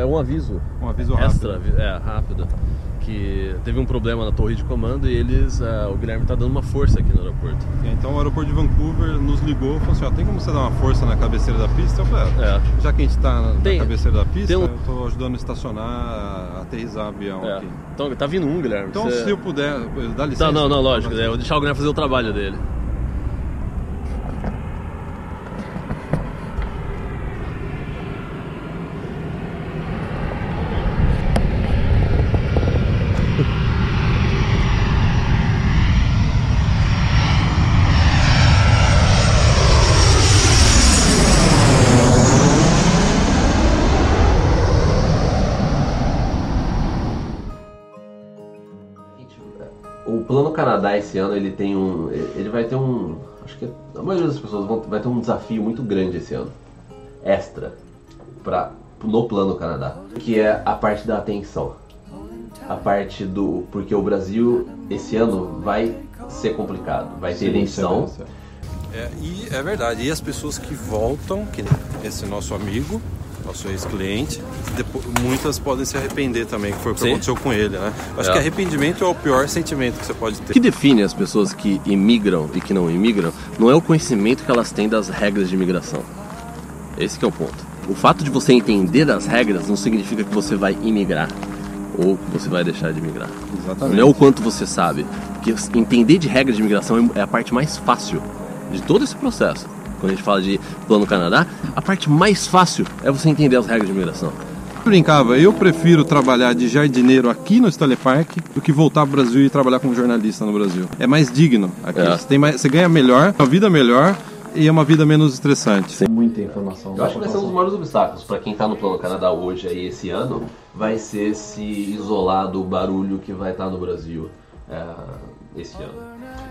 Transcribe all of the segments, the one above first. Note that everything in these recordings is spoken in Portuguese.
É um aviso. Um aviso rápido. Extra, é, rápido. Que teve um problema na torre de comando e eles. é, o Guilherme tá dando uma força aqui no aeroporto. Então o aeroporto de Vancouver nos ligou e falou assim, ó, tem como você dar uma força na cabeceira da pista? Eu falei, ah, É. já que a gente tá na, na Tem- cabeceira da pista, um- eu tô ajudando a estacionar, a aterrissar o avião É. aqui. Então tá vindo um, Guilherme. Então Você- se eu puder, dá licença. Tá, não, não, lógico. é, Eu vou deixar o Guilherme fazer o trabalho dele. O Plano Canadá esse ano ele tem um, ele vai ter um, acho que a maioria das pessoas vão, vai ter um desafio muito grande esse ano, extra, para no Plano Canadá, que é a parte da atenção, a parte do, porque o Brasil esse ano vai ser complicado, vai ter eleição. É, e é verdade, e as pessoas que voltam, que esse nosso amigo, nosso ex-cliente, depo- muitas podem se arrepender também, que foi o que Sim. aconteceu com ele, né? Acho É. que arrependimento é o pior sentimento que você pode O ter. que define as pessoas que imigram e que não imigram não é o conhecimento que elas têm das regras de imigração. Esse que é o ponto. O fato de você entender as regras não significa que você vai imigrar ou que você vai deixar de imigrar. Exatamente. Não é o quanto você sabe. Porque entender de regras de imigração é a parte mais fácil de todo esse processo. Quando a gente fala de plano Canadá, a parte mais fácil é você entender as regras de imigração. brincava, eu prefiro trabalhar de jardineiro aqui no Stanley Park do que voltar pro Brasil e trabalhar como jornalista no Brasil. É mais digno aqui. É. Você, tem mais, você ganha melhor, uma vida melhor e é uma vida menos estressante. Muita informação. Eu acho que vai ser um dos maiores obstáculos para quem está no Plano Canadá hoje aí esse ano, vai ser se isolar do barulho que vai estar no Brasil é, esse ano.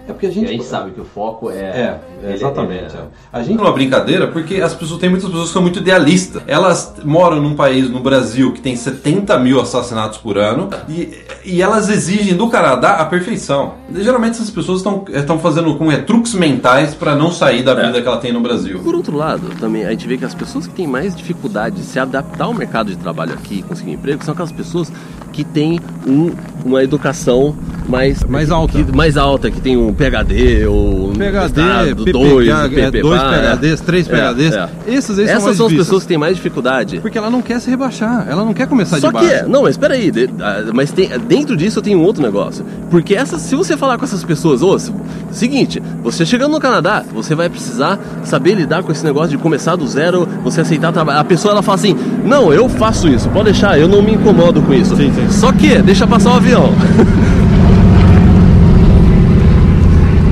É porque a gente. a gente sabe que o foco é. É, exatamente. é- é. A gente uma brincadeira porque as pessoas tem muitas pessoas que são muito idealistas. Elas moram num país, no Brasil, que tem 70 mil assassinatos por ano e, e elas exigem do Canadá a perfeição. Geralmente essas pessoas estão estão fazendo como é, truques mentais para não sair da vida que ela tem no Brasil. Por outro lado, também a gente vê que as pessoas que têm mais dificuldade de se adaptar ao mercado de trabalho aqui e conseguir emprego são aquelas pessoas que têm um- uma educação mais, Mais alta. que- mais alta, que tem um PhD ou um PhD, mestrado, PPH, dois, é, dois PhDs, três é, PhDs. é. São Essas mais são as pessoas que têm mais dificuldade. Porque ela não quer se rebaixar, ela não quer começar Só de baixo. que, não, mas espera aí, ah, mas tem, dentro disso eu tenho um outro negócio. Porque essas, se você falar com essas pessoas, ô, se- seguinte, você chegando no Canadá, você vai precisar saber lidar com esse negócio de começar do zero, você aceitar trabalhar. A pessoa ela fala assim: "Não, eu faço isso, pode deixar, eu não me incomodo com isso". Sim, sim. Só que deixa passar o avião.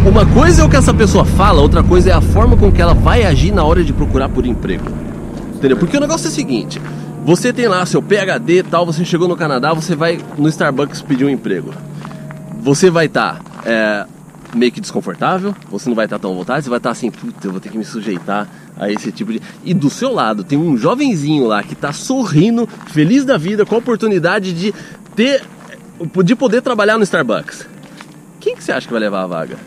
Uma coisa é o que essa pessoa fala, outra coisa é a forma com que ela vai agir na hora de procurar por emprego. Entendeu? Porque o negócio é o seguinte: você tem lá seu PhD tal, você chegou no Canadá, você vai no Starbucks pedir um emprego. Você vai estar meio que desconfortável, você não vai estar tão à vontade, você vai estar assim, puta, eu vou ter que me sujeitar a esse tipo de. E do seu lado tem um jovenzinho lá que tá sorrindo, feliz da vida, com a oportunidade de ter. de poder trabalhar no Starbucks. Quem que você acha que vai levar a vaga?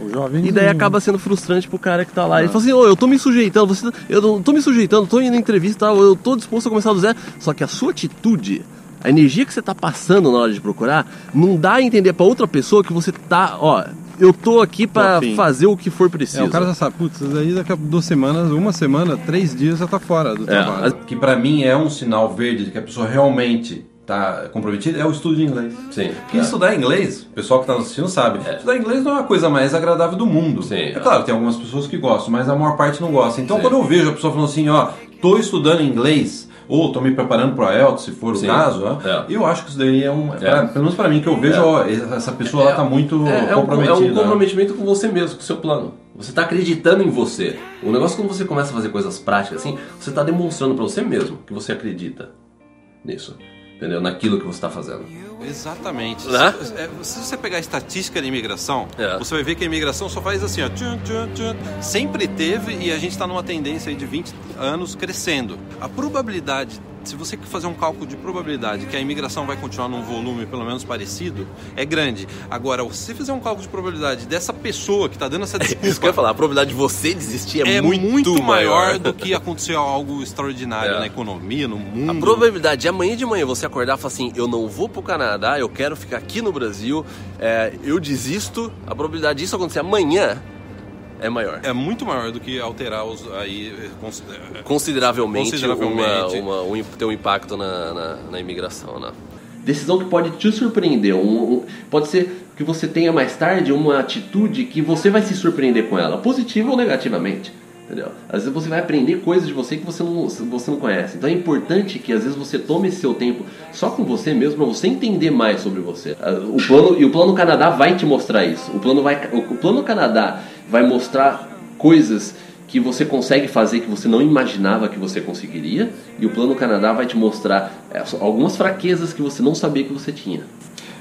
O jovem E daí acaba sendo frustrante pro cara que tá lá. Ele fala assim, ô, eu tô me sujeitando, você, eu não tô me sujeitando, tô indo em entrevista, e tal, eu tô disposto a começar do zero. Só que a sua atitude, a energia que você tá passando na hora de procurar, não dá a entender pra outra pessoa que você tá, ó, eu tô aqui pra afim. fazer o que for preciso. É, o cara já sabe, putz, aí daqui a duas semanas, uma semana, três dias já tá fora do É, trabalho. Que pra mim é um sinal verde de que a pessoa realmente tá comprometida é o estudo de inglês. Sim. Porque é. estudar inglês, o pessoal que está assistindo sabe, estudar inglês não é a coisa mais agradável do mundo. Sim, é é. claro, tem algumas pessoas que gostam, mas a maior parte não gosta. Então Sim. quando eu vejo a pessoa falando assim, ó, tô estudando inglês, ou tô me preparando para IELTS, se for Sim. o caso, ó, É. eu acho que isso daí é um, pra- pelo menos para mim que eu vejo, É. ó, essa pessoa ela tá muito É, é um, comprometida. é um comprometimento com você mesmo, com o seu plano. Você tá acreditando em você. O negócio quando você começa a fazer coisas práticas assim, você tá demonstrando pra você mesmo que você acredita nisso. Entendeu? Naquilo que você tá fazendo. Exatamente. Né? Se, é, se você pegar a estatística de imigração, É. você vai ver que a imigração só faz assim, ó. tchum, tchum, tchum. Sempre teve e a gente está numa tendência aí de 20 anos crescendo. A probabilidade se você fazer um cálculo de probabilidade que a imigração vai continuar num volume pelo menos parecido, é grande. Agora, se você fizer um cálculo de probabilidade dessa pessoa que está dando essa desculpa... Isso que eu ia falar, a probabilidade de você desistir é, é muito, muito maior maior do que acontecer algo extraordinário É. na economia, no mundo. A probabilidade de amanhã de manhã você acordar e falar assim, eu não vou pro Canadá, eu quero ficar aqui no Brasil, é, eu desisto, a probabilidade disso acontecer amanhã é maior. É muito maior do que alterar os aí eh, cons- eh, Consideravelmente, Consideravelmente. Uma, uma, um, ter um impacto na, na, na imigração, né? Decisão que pode te surpreender. um- um- pode ser que você tenha mais tarde uma atitude que você vai se surpreender com ela, positiva ou negativamente. Entendeu? Às vezes você vai aprender coisas de você que você não, você não conhece. Então é importante que às vezes você tome esse seu tempo só com você mesmo para você entender mais sobre você. Ah, O plano e o plano Canadá vai te mostrar isso. O plano vai o plano Canadá vai mostrar coisas que você consegue fazer que você não imaginava que você conseguiria e o plano Canadá vai te mostrar é, algumas fraquezas que você não sabia que você tinha.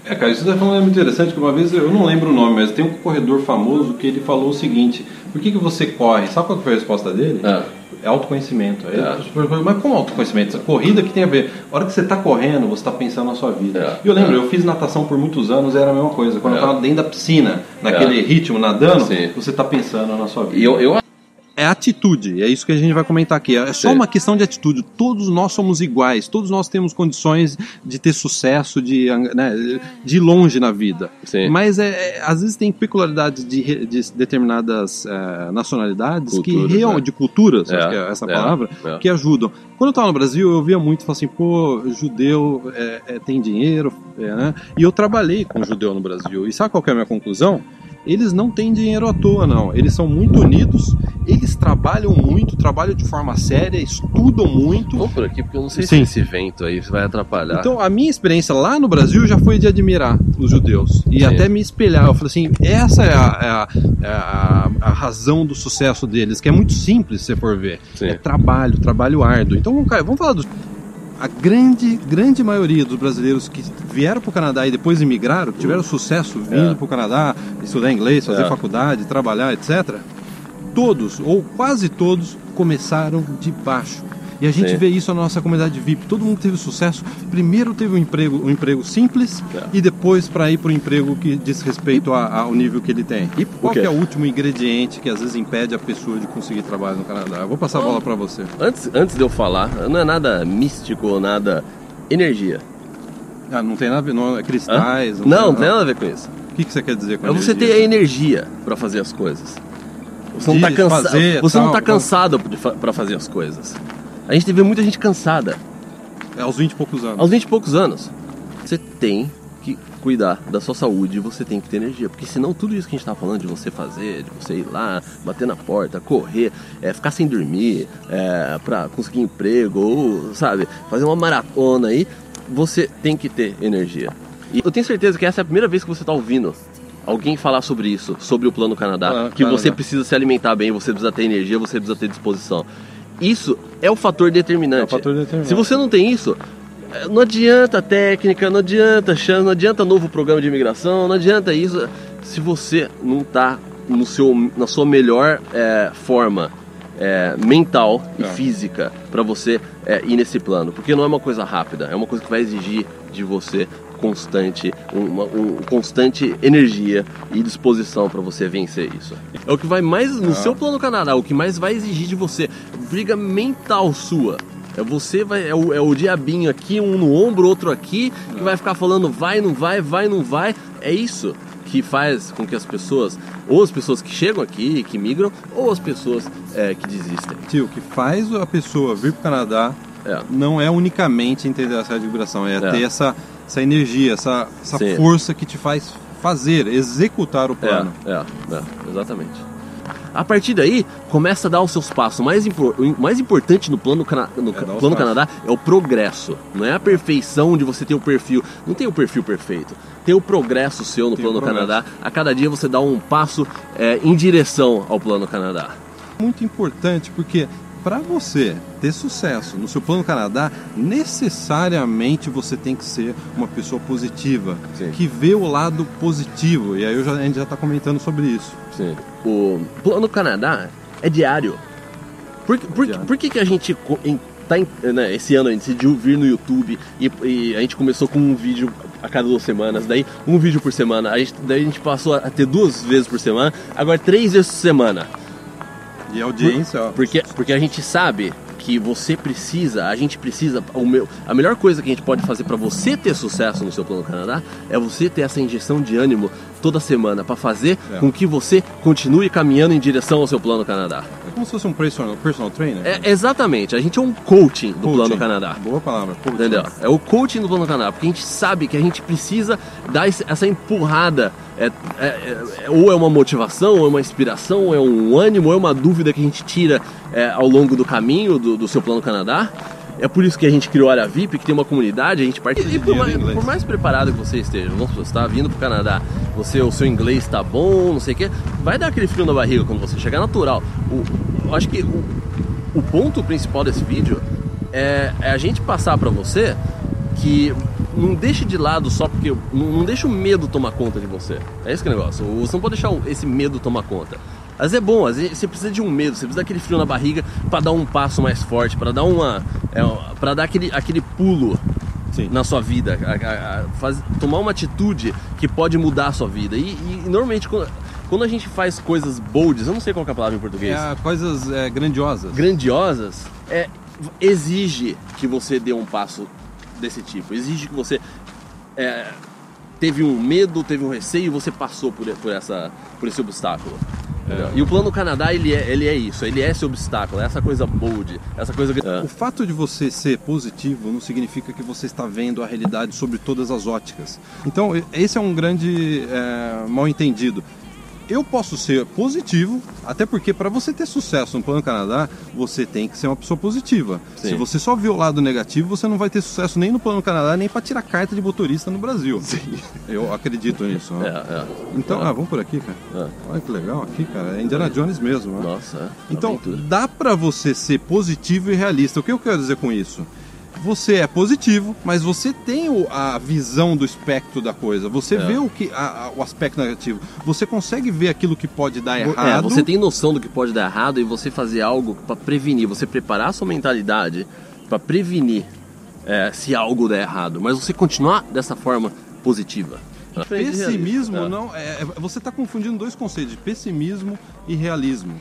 É, cara, isso tá falando é muito interessante, que uma vez, eu não lembro o nome, mas tem um corredor famoso que ele falou o seguinte, por que, que você corre? Sabe qual foi a resposta dele? Ah. É autoconhecimento. Aí É. eu super- Mas como autoconhecimento? Essa corrida que tem a ver. A hora que você está correndo, você está pensando na sua vida. É. E eu lembro, É. eu fiz natação por muitos anos, era a mesma coisa. Quando É. eu estava dentro da piscina, naquele É. ritmo, nadando, Sim. você está pensando na sua vida. E eu, eu É atitude, é isso que a gente vai comentar aqui. É só uma questão de atitude. Todos nós somos iguais, todos nós temos condições de ter sucesso, de, né, de ir longe na vida. Sim. Mas é, é, às vezes tem peculiaridades de, de determinadas eh, nacionalidades, Culturas, que real, né? de culturas, É, acho que é essa é, palavra, é. que ajudam. Quando eu estava no Brasil, eu via muito, falava assim, pô, judeu é, é, tem dinheiro, é, né? E eu trabalhei com judeu no Brasil. E sabe qual é a minha conclusão? Eles não têm dinheiro à toa, não. Eles são muito unidos, eles trabalham muito, trabalham de forma séria, estudam muito. Vamos por aqui, porque eu não sei Sim. se esse vento aí vai atrapalhar. Então, a minha experiência lá no Brasil já foi de admirar os judeus e Sim. até me espelhar. Eu falei assim: essa é a, é a- é a- a razão do sucesso deles, que é muito simples se você for ver. Sim. É trabalho, trabalho árduo. Então, cara, vamos falar dos. A grande, grande maioria dos brasileiros que vieram para o Canadá e depois imigraram, que tiveram sucesso vindo É. para o Canadá, estudar inglês, fazer É. faculdade, trabalhar, etc., todos, ou quase todos, começaram de baixo. E a gente Sim. vê isso na nossa comunidade VIP. Todo mundo teve sucesso. Primeiro teve um emprego, um emprego simples É. e depois para ir para o emprego que diz respeito a- ao nível que ele tem. E qual é o último ingrediente que às vezes impede a pessoa de conseguir trabalho no Canadá? Eu vou passar a bola para você. Antes, antes de eu falar, não é nada místico ou nada energia. Ah, não tem nada a ver, não é cristais. Não, não tem nada a ver com isso. O que, que você quer dizer com É você ter energia? a energia pra fazer as coisas. Você não tá Você não tal, tá cansado pra fazer as coisas. A gente vê muita gente cansada. É aos 20 e poucos anos. Aos 20 e poucos anos. Você tem que cuidar da sua saúde, você tem que ter energia. Porque senão tudo isso que a gente tá falando de você fazer, de você ir lá, bater na porta, correr, é, ficar sem dormir, é, pra conseguir emprego, ou, sabe, fazer uma maratona aí, você tem que ter energia. E eu tenho certeza que essa é a primeira vez que você tá ouvindo alguém falar sobre isso, sobre o Plano Canadá, Ah, que você Canadá. precisa se alimentar bem, você precisa ter energia, você precisa ter disposição. Isso é o fator determinante. É o fator determinante. Se você não tem isso, eh, não adianta técnica, não adianta chance, não adianta novo programa de imigração, não adianta isso se você não está no seu, na sua melhor eh, forma eh, mental e É. física para você ir nesse plano. Porque não é uma coisa rápida, é uma coisa que vai exigir de você constante, uma um, constante energia e disposição para você vencer isso. É o que vai mais no seu plano Canadá, o que mais vai exigir de você, briga mental sua. É você vai é o, é o diabinho aqui, um no ombro, outro aqui, que vai ficar falando vai, não vai, vai, não vai. É isso que faz com que as pessoas, ou as pessoas que chegam aqui, que migram, ou as pessoas é, que desistem. Tio, o que faz a pessoa vir para o Canadá É. não é unicamente entender a série de vibração, é, É. ter essa, essa energia, essa, essa Sim. força que te faz fazer, executar o plano. É, é, é, exatamente. A partir daí, começa a dar os seus passos. O mais, impor- o mais importante no plano, cana- no É, plano. Canadá é o progresso. Não é a perfeição de você ter o perfil. Não tem o perfil perfeito. Tem o progresso seu no Tem plano. Canadá. A cada dia você dá um passo é, em direção ao plano Canadá. Muito importante porque para você ter sucesso no seu plano Canadá, necessariamente você tem que ser uma pessoa positiva, Sim. que vê o lado positivo. E aí já- a gente já está comentando sobre isso. Sim. O plano Canadá é diário. Por, por, Diário. por que, que a gente tá né, esse ano a gente decidiu vir no YouTube e, e a gente começou com um vídeo a cada duas semanas, daí um vídeo por semana, a gente, daí a gente passou a ter duas vezes por semana, agora três vezes por semana. E audiência, ó. Porque, porque a gente sabe que você precisa, a gente precisa, o meu, a melhor coisa que a gente pode fazer para você ter sucesso no seu plano Canadá é você ter essa injeção de ânimo toda semana para fazer É. com que você continue caminhando em direção ao seu plano Canadá. Como se fosse um personal, personal trainer. É, exatamente, a gente é um coaching do Coaching. plano Canadá. Boa palavra. coaching. Entendeu? É o coaching do plano Canadá, porque a gente sabe que a gente precisa dar essa empurrada. É, é- é- ou é uma motivação, ou é uma inspiração, ou é um ânimo, ou é uma dúvida que a gente tira é, ao longo do caminho do, do seu plano Canadá. É por isso que a gente criou a área VIP, que tem uma comunidade, a gente participa. E por mais, por mais preparado que você esteja, vamos supor, você está vindo pro Canadá, você, o seu inglês está bom, não sei o quê, vai dar aquele frio na barriga quando você chegar natural. O, eu acho que o, o ponto principal desse vídeo é, é a gente passar pra você que não deixe de lado só porque. Não, não deixa o medo tomar conta de você. É esse que é o negócio. Você não pode deixar o- esse medo tomar conta. Às vezes é bom, às vezes você precisa de um medo, você precisa daquele frio na barriga pra dar um passo mais forte, pra dar uma. É, para dar aquele, aquele pulo Sim. na sua vida, a- a- faz- tomar uma atitude que pode mudar a sua vida. E, e, normalmente quando, quando a gente faz coisas bolds, eu não sei qual que é a palavra em português É, coisas é, grandiosas. grandiosas é, exige que você dê um passo desse tipo. Exige que você é, teve um medo, teve um receio e você passou por, por, essa, por esse obstáculo. Entendeu? E o plano Canadá, ele é, ele é isso, ele é esse obstáculo, é essa coisa bold, essa coisa... É. O fato de você ser positivo não significa que você está vendo a realidade sobre todas as óticas. Então, esse é um grande é, mal entendido. Eu posso ser positivo, até porque para você ter sucesso no Plano Canadá, você tem que ser uma pessoa positiva. Sim. Se você só vê o lado negativo, você não vai ter sucesso nem no Plano Canadá, nem para tirar carta de motorista no Brasil. Eu acredito nisso. É, é. Então, ah, vamos por aqui, cara. É. Olha que legal aqui, cara. É Indiana Jones mesmo. Nossa, é. Então, aventura. dá pra você ser positivo e realista. O que eu quero dizer com isso? Você é positivo, mas você tem o- a visão do espectro da coisa. Você É. vê o, que, a- a- o aspecto negativo. Você consegue ver aquilo que pode dar É, errado. você tem noção do que pode dar errado e você fazer algo pra prevenir, você preparar a sua mentalidade pra prevenir é, se algo der errado, mas você continuar dessa forma positiva. Pessimismo É. não. É, é- você está confundindo dois conceitos, pessimismo e realismo.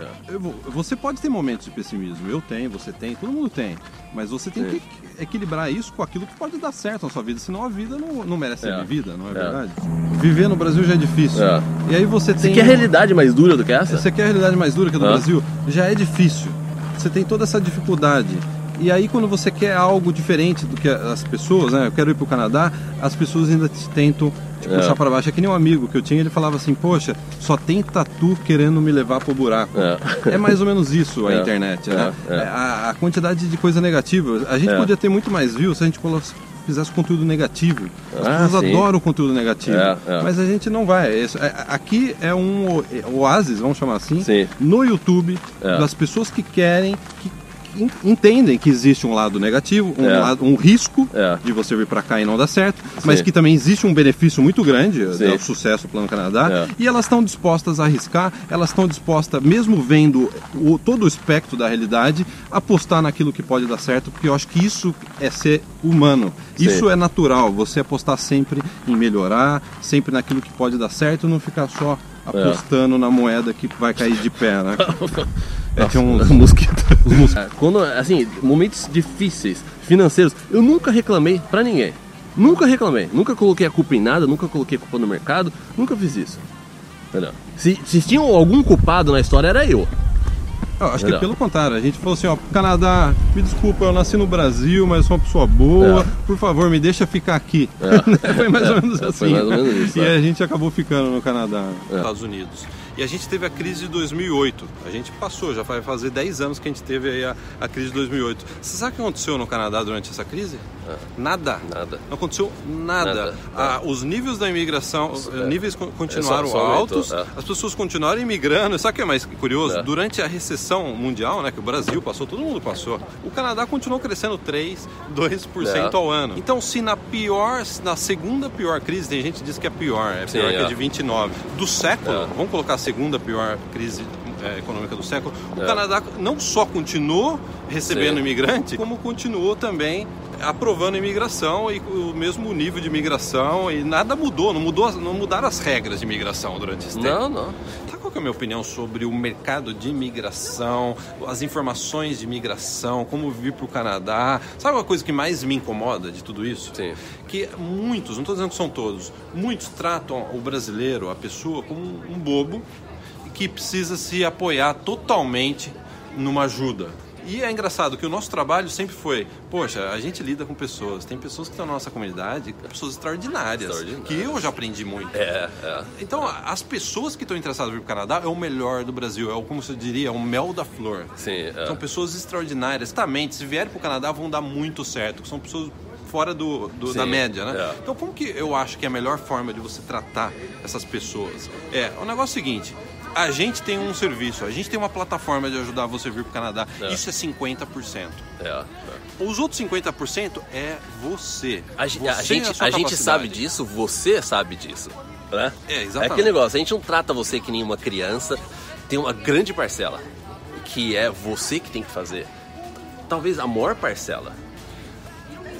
É. Você pode ter momentos de pessimismo, eu tenho, você tem, todo mundo tem. Mas você tem Sim. que equilibrar isso com aquilo que pode dar certo na sua vida, senão a vida não, não merece ser É. vivida, não é, É. verdade? Viver no Brasil já é difícil. É. E aí você Você tem. quer realidade mais dura do que essa? Você quer a realidade mais dura que a do Ah. Brasil? Já é difícil. Você tem toda essa dificuldade. E aí quando você quer algo diferente do que as pessoas, né? Eu quero ir pro Canadá, as pessoas ainda te tentam te É. puxar para baixo. É que nem um amigo que eu tinha, ele falava assim, poxa, só tem tatu querendo me levar pro buraco. É. É mais ou menos isso a É. internet, né? É, é. A, a quantidade de coisa negativa. A gente É. podia ter muito mais views se a gente colo- fizesse conteúdo negativo. As Ah, pessoas sim. adoram conteúdo negativo. É, é. Mas a gente não vai. Isso- é- Aqui é um oásis, vamos chamar assim, Sim. no YouTube, das pessoas que querem, que entendem que existe um lado negativo, um, É. lado- um risco É. de você vir para cá e não dar certo, mas Sim. que também existe um benefício muito grande, Sim. né, o sucesso do Plano Canadá, É. e elas estão dispostas a arriscar, elas estão dispostas, mesmo vendo o- todo o espectro da realidade, apostar naquilo que pode dar certo, porque eu acho que isso é ser humano. Sim. Isso é natural, você apostar sempre em melhorar, sempre naquilo que pode dar certo, não ficar só apostando na moeda que vai cair de pé, né? É, tinha uns, mosquito. É, Quando, assim, momentos difíceis, financeiros, eu nunca reclamei pra ninguém. Nunca reclamei. Nunca coloquei a culpa em nada, nunca coloquei a culpa no mercado, nunca fiz isso. Entendeu? Se, se tinha algum culpado na história, era eu. Eu acho que Melhor. pelo contrário, a gente falou assim, ó, Canadá, me desculpa, eu nasci no Brasil, mas eu sou uma pessoa boa, É. por favor, me deixa ficar aqui. É. Foi mais ou menos É, assim. foi mais ou menos isso, E é. a gente acabou ficando no Canadá. Estados Unidos. E a gente teve a crise de 2008. A gente passou, já vai fazer 10 anos que a gente teve a, a crise de 2008. Você sabe o que aconteceu no Canadá durante essa crise? Nada. Nada. Não aconteceu nada. Nada. Ah, os níveis da imigração, os É. níveis con- continuaram É, só- só aumentou, altos, é. as pessoas continuaram imigrando. Sabe o que é mais curioso? É. Durante a recessão mundial, né, que o Brasil passou, todo mundo passou, o Canadá continuou crescendo 3, 2% É. ao ano. Então, se na pior, na segunda pior crise, tem gente que diz que é pior, é Sim, pior que é. a de 29, do século, É. vamos colocar a segunda pior crise é, econômica do século, o Canadá não só continuou recebendo Sim. imigrante, como continuou também aprovando imigração e o mesmo nível de imigração e nada mudou, não mudou, não mudaram as regras de imigração durante esse tempo. Não, não. Qual é a minha opinião sobre o mercado de imigração, as informações de imigração, como vir para o Canadá? Sabe uma coisa que mais me incomoda de tudo isso? Sim. Que muitos, não estou dizendo que são todos, muitos tratam o brasileiro, a pessoa, como um bobo que precisa se apoiar totalmente numa ajuda. E é engraçado que o nosso trabalho sempre foi, poxa, a gente lida com pessoas, tem pessoas que estão na nossa comunidade, pessoas extraordinárias, Extraordinárias. que eu já aprendi muito. É, é. Então, as pessoas que estão interessadas em vir para o Canadá é o melhor do Brasil, é o, como você diria, é o mel da flor. Sim, é. São pessoas extraordinárias. Exatamente, se vierem para o Canadá vão dar muito certo, são pessoas fora do, do- Sim, da média, né? é. Então, como que eu acho que é a melhor forma de você tratar essas pessoas? É, o negócio é o seguinte, a gente tem um serviço, a gente tem uma plataforma de ajudar você a vir para o Canadá, É. isso é 50%. é, é. Os outros 50% é você. A, Você a gente, sua a gente sabe disso, você sabe disso. Né? É, exatamente. aquele negócio, a gente não trata você que nem uma criança, tem uma grande parcela, que é você que tem que fazer. Talvez a maior parcela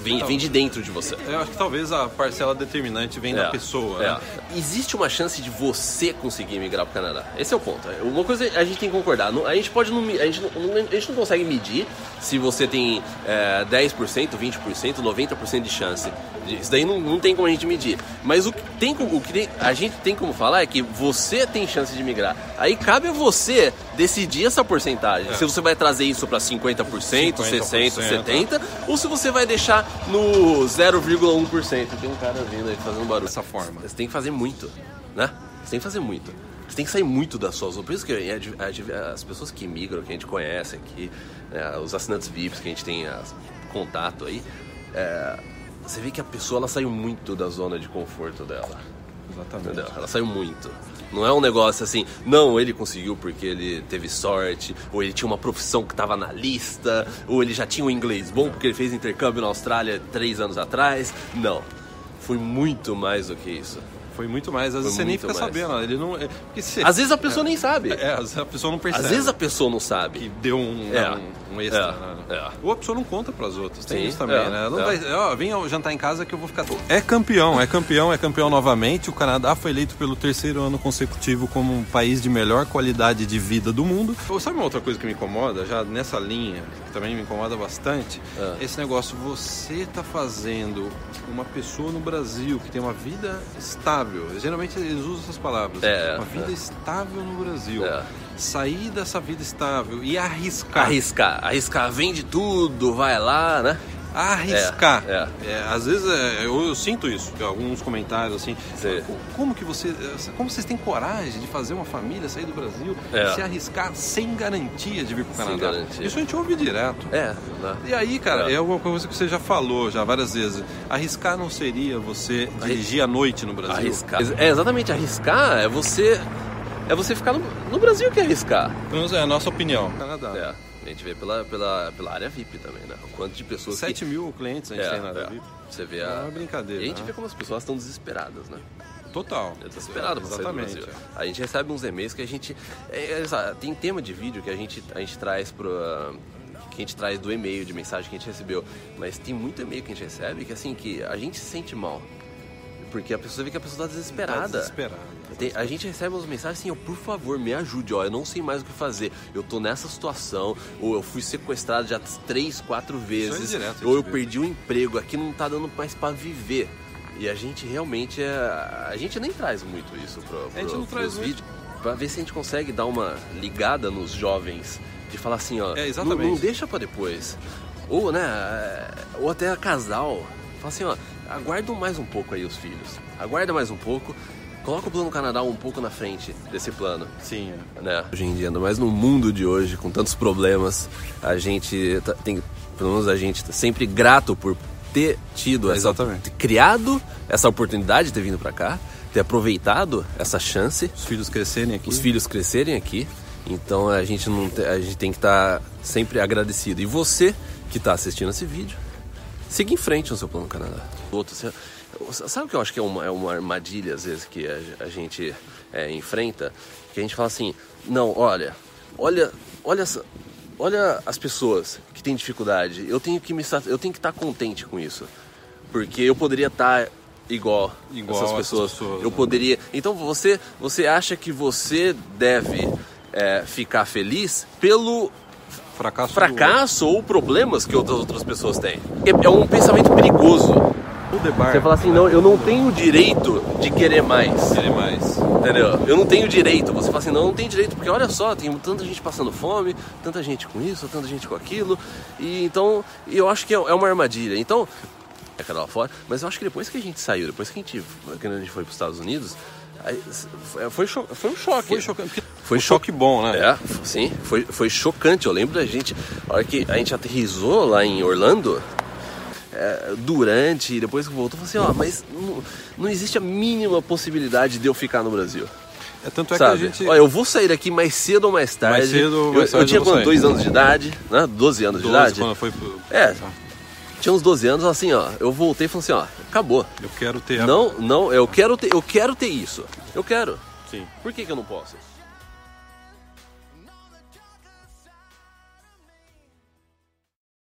vem, vem de dentro de você. Eu acho que talvez a parcela determinante vem da É, pessoa. é. né? Existe uma chance de você conseguir migrar para o Canadá. Esse é o ponto. Uma coisa a gente tem que concordar. A gente pode não, a gente não, a gente não consegue medir se você tem é, 10%, 20%, 90% de chance. Isso daí não, não tem como a gente medir. Mas o que, tem, o que a gente tem como falar é que você tem chance de migrar. Aí cabe a você decidir essa porcentagem. É. Se você vai trazer isso para 50%, 60%, 50%, 70%, ou se você vai deixar no 0,1%. Tem um cara vindo aí fazendo barulho. Dessa forma. Você tem que fazer muito, né? Você tem que fazer muito. Você tem que sair muito da sua zona. Por isso que é é as pessoas que migram, que a gente conhece aqui, né, os assinantes VIPs que a gente tem as- contato aí, é, você vê que a pessoa ela saiu muito da zona de conforto dela. Exatamente. Entendeu? Ela saiu muito. Não é um negócio assim, não, ele conseguiu porque ele teve sorte, ou ele tinha uma profissão que estava na lista, ou ele já tinha um inglês bom porque ele fez intercâmbio na Austrália três anos atrás. Não. Foi muito mais do que isso. Foi muito mais. Às vezes você nem fica mais. sabendo. Ele não. É, Às vezes a pessoa nem sabe. É, às vezes a pessoa não percebe. Às vezes a pessoa não sabe. que deu um, É. um, um extra. É. né? É. Ou a pessoa não conta pras outras. Tem Sim. isso também, É. né? Não É. vai, ó, vem jantar em casa que eu vou ficar. É campeão, é campeão, é campeão novamente. O Canadá foi eleito pelo terceiro ano consecutivo como um país de melhor qualidade de vida do mundo. Sabe uma outra coisa que me incomoda, já nessa linha, que também me incomoda bastante? É. Esse negócio, você tá fazendo uma pessoa no Brasil que tem uma vida estável. Geralmente eles usam essas palavras. É, uma vida é. estável no Brasil. É. Sair dessa vida estável e arriscar. Arriscar. Arriscar, vende tudo, vai lá, né? Arriscar. É, É, às vezes é, eu, eu sinto isso, alguns comentários assim. Sim. "Co- Como que você. Como vocês têm coragem de fazer uma família sair do Brasil É. e se arriscar sem garantia de vir pro Sem Canadá? garantia. Isso a gente ouve direto. É, né? E aí, cara, É. é. uma coisa que você já falou já várias vezes. Arriscar não seria você dirigir à noite no Brasil. Arriscar. É, exatamente, arriscar é você. É você ficar no, no Brasil que é arriscar. É a nossa opinião. Canadá. É. A gente vê pela, pela, pela área VIP também, né? O quanto de pessoas 7 que... mil clientes a gente É, tem na é. VIP. Você vê É a... uma brincadeira, E a gente né? vê como as pessoas estão desesperadas, né? Total. Tô desesperado pra sair do Exatamente. A gente recebe uns e-mails que a gente. é, é, tem tema de vídeo que a gente, a gente traz pro. que a gente traz do e-mail, de mensagem que a gente recebeu. Mas tem muito e-mail que a gente recebe que assim, que a gente se sente mal. Porque a pessoa vê que a pessoa tá desesperada. Tá desesperada. Tem- a gente recebe umas mensagens assim, ó, por favor, me ajude, ó, eu não sei mais o que fazer. Eu tô nessa situação, ou eu fui sequestrado já três, quatro vezes, direto, a ou eu vê. perdi o emprego, aqui não tá dando mais pra viver. E a gente realmente é. A gente nem traz muito isso pro, pro, A gente não pros traz vídeos. Pra ver se a gente consegue dar uma ligada nos jovens. De falar assim, ó. É, exatamente. Não, não deixa pra depois. Ou, né? é, Ou até casal. Fala assim, ó. Aguarda mais um pouco aí os filhos. Aguarda mais um pouco. Coloca o plano Canadá um pouco na frente desse plano Sim, é. né? Hoje em dia, ainda mais no mundo de hoje, com tantos problemas, a gente tá- tem, pelo menos a gente tá sempre grato por ter tido essa, ter criado essa oportunidade de ter vindo pra cá, ter aproveitado essa chance, Os filhos crescerem aqui. os filhos crescerem aqui. Então a gente não a gente tem que estar sempre agradecido. E você que está assistindo esse vídeo, siga em frente no seu plano Canadá. Outro, você- sabe o que eu acho que é uma, é uma armadilha às vezes que a, a gente é, enfrenta? Que a gente fala assim, não, olha, olha, olha olha as pessoas que têm dificuldade. Eu tenho que me, eu tenho que estar contente com isso, porque eu poderia estar igual, Igual essas essas pessoas. pessoas, eu né? poderia. Então você, você acha que você deve é, ficar feliz pelo Fracasso. fracasso ou problemas que outras outras pessoas têm? É, é um pensamento perigoso. O. Você fala assim, não, eu não tenho direito de querer mais. Querer mais. Entendeu? Eu não tenho direito. Você fala assim, não, não tenho direito, porque olha só, tem tanta gente passando fome, tanta gente com isso, tanta gente com aquilo. E então, eu acho que é é uma armadilha. Então, é cada lá fora, mas eu acho que depois que a gente saiu, depois que a gente, que a gente foi para os Estados Unidos, foi, cho- foi um choque. Foi chocante. Foi um choque bom, né? É, sim, foi, foi chocante. Eu lembro da gente, a hora que a gente aterrizou lá em Orlando, é, durante e depois que voltou, eu falei assim: ó, mas não, não existe a mínima possibilidade de eu ficar no Brasil. É tanto é Sabe? que a gente. Olha, eu vou sair daqui mais cedo ou mais tarde. Mais cedo ou eu, mais eu tarde tinha eu vou quanto? sair. Dois anos de idade, né? 12 anos de 12, idade. quando foi. É, tinha uns 12 anos, assim, ó. Eu voltei e falei assim: ó, acabou. Eu quero ter. Não, não, eu quero ter, eu quero ter isso. Eu quero. Sim. Por que, que eu não posso?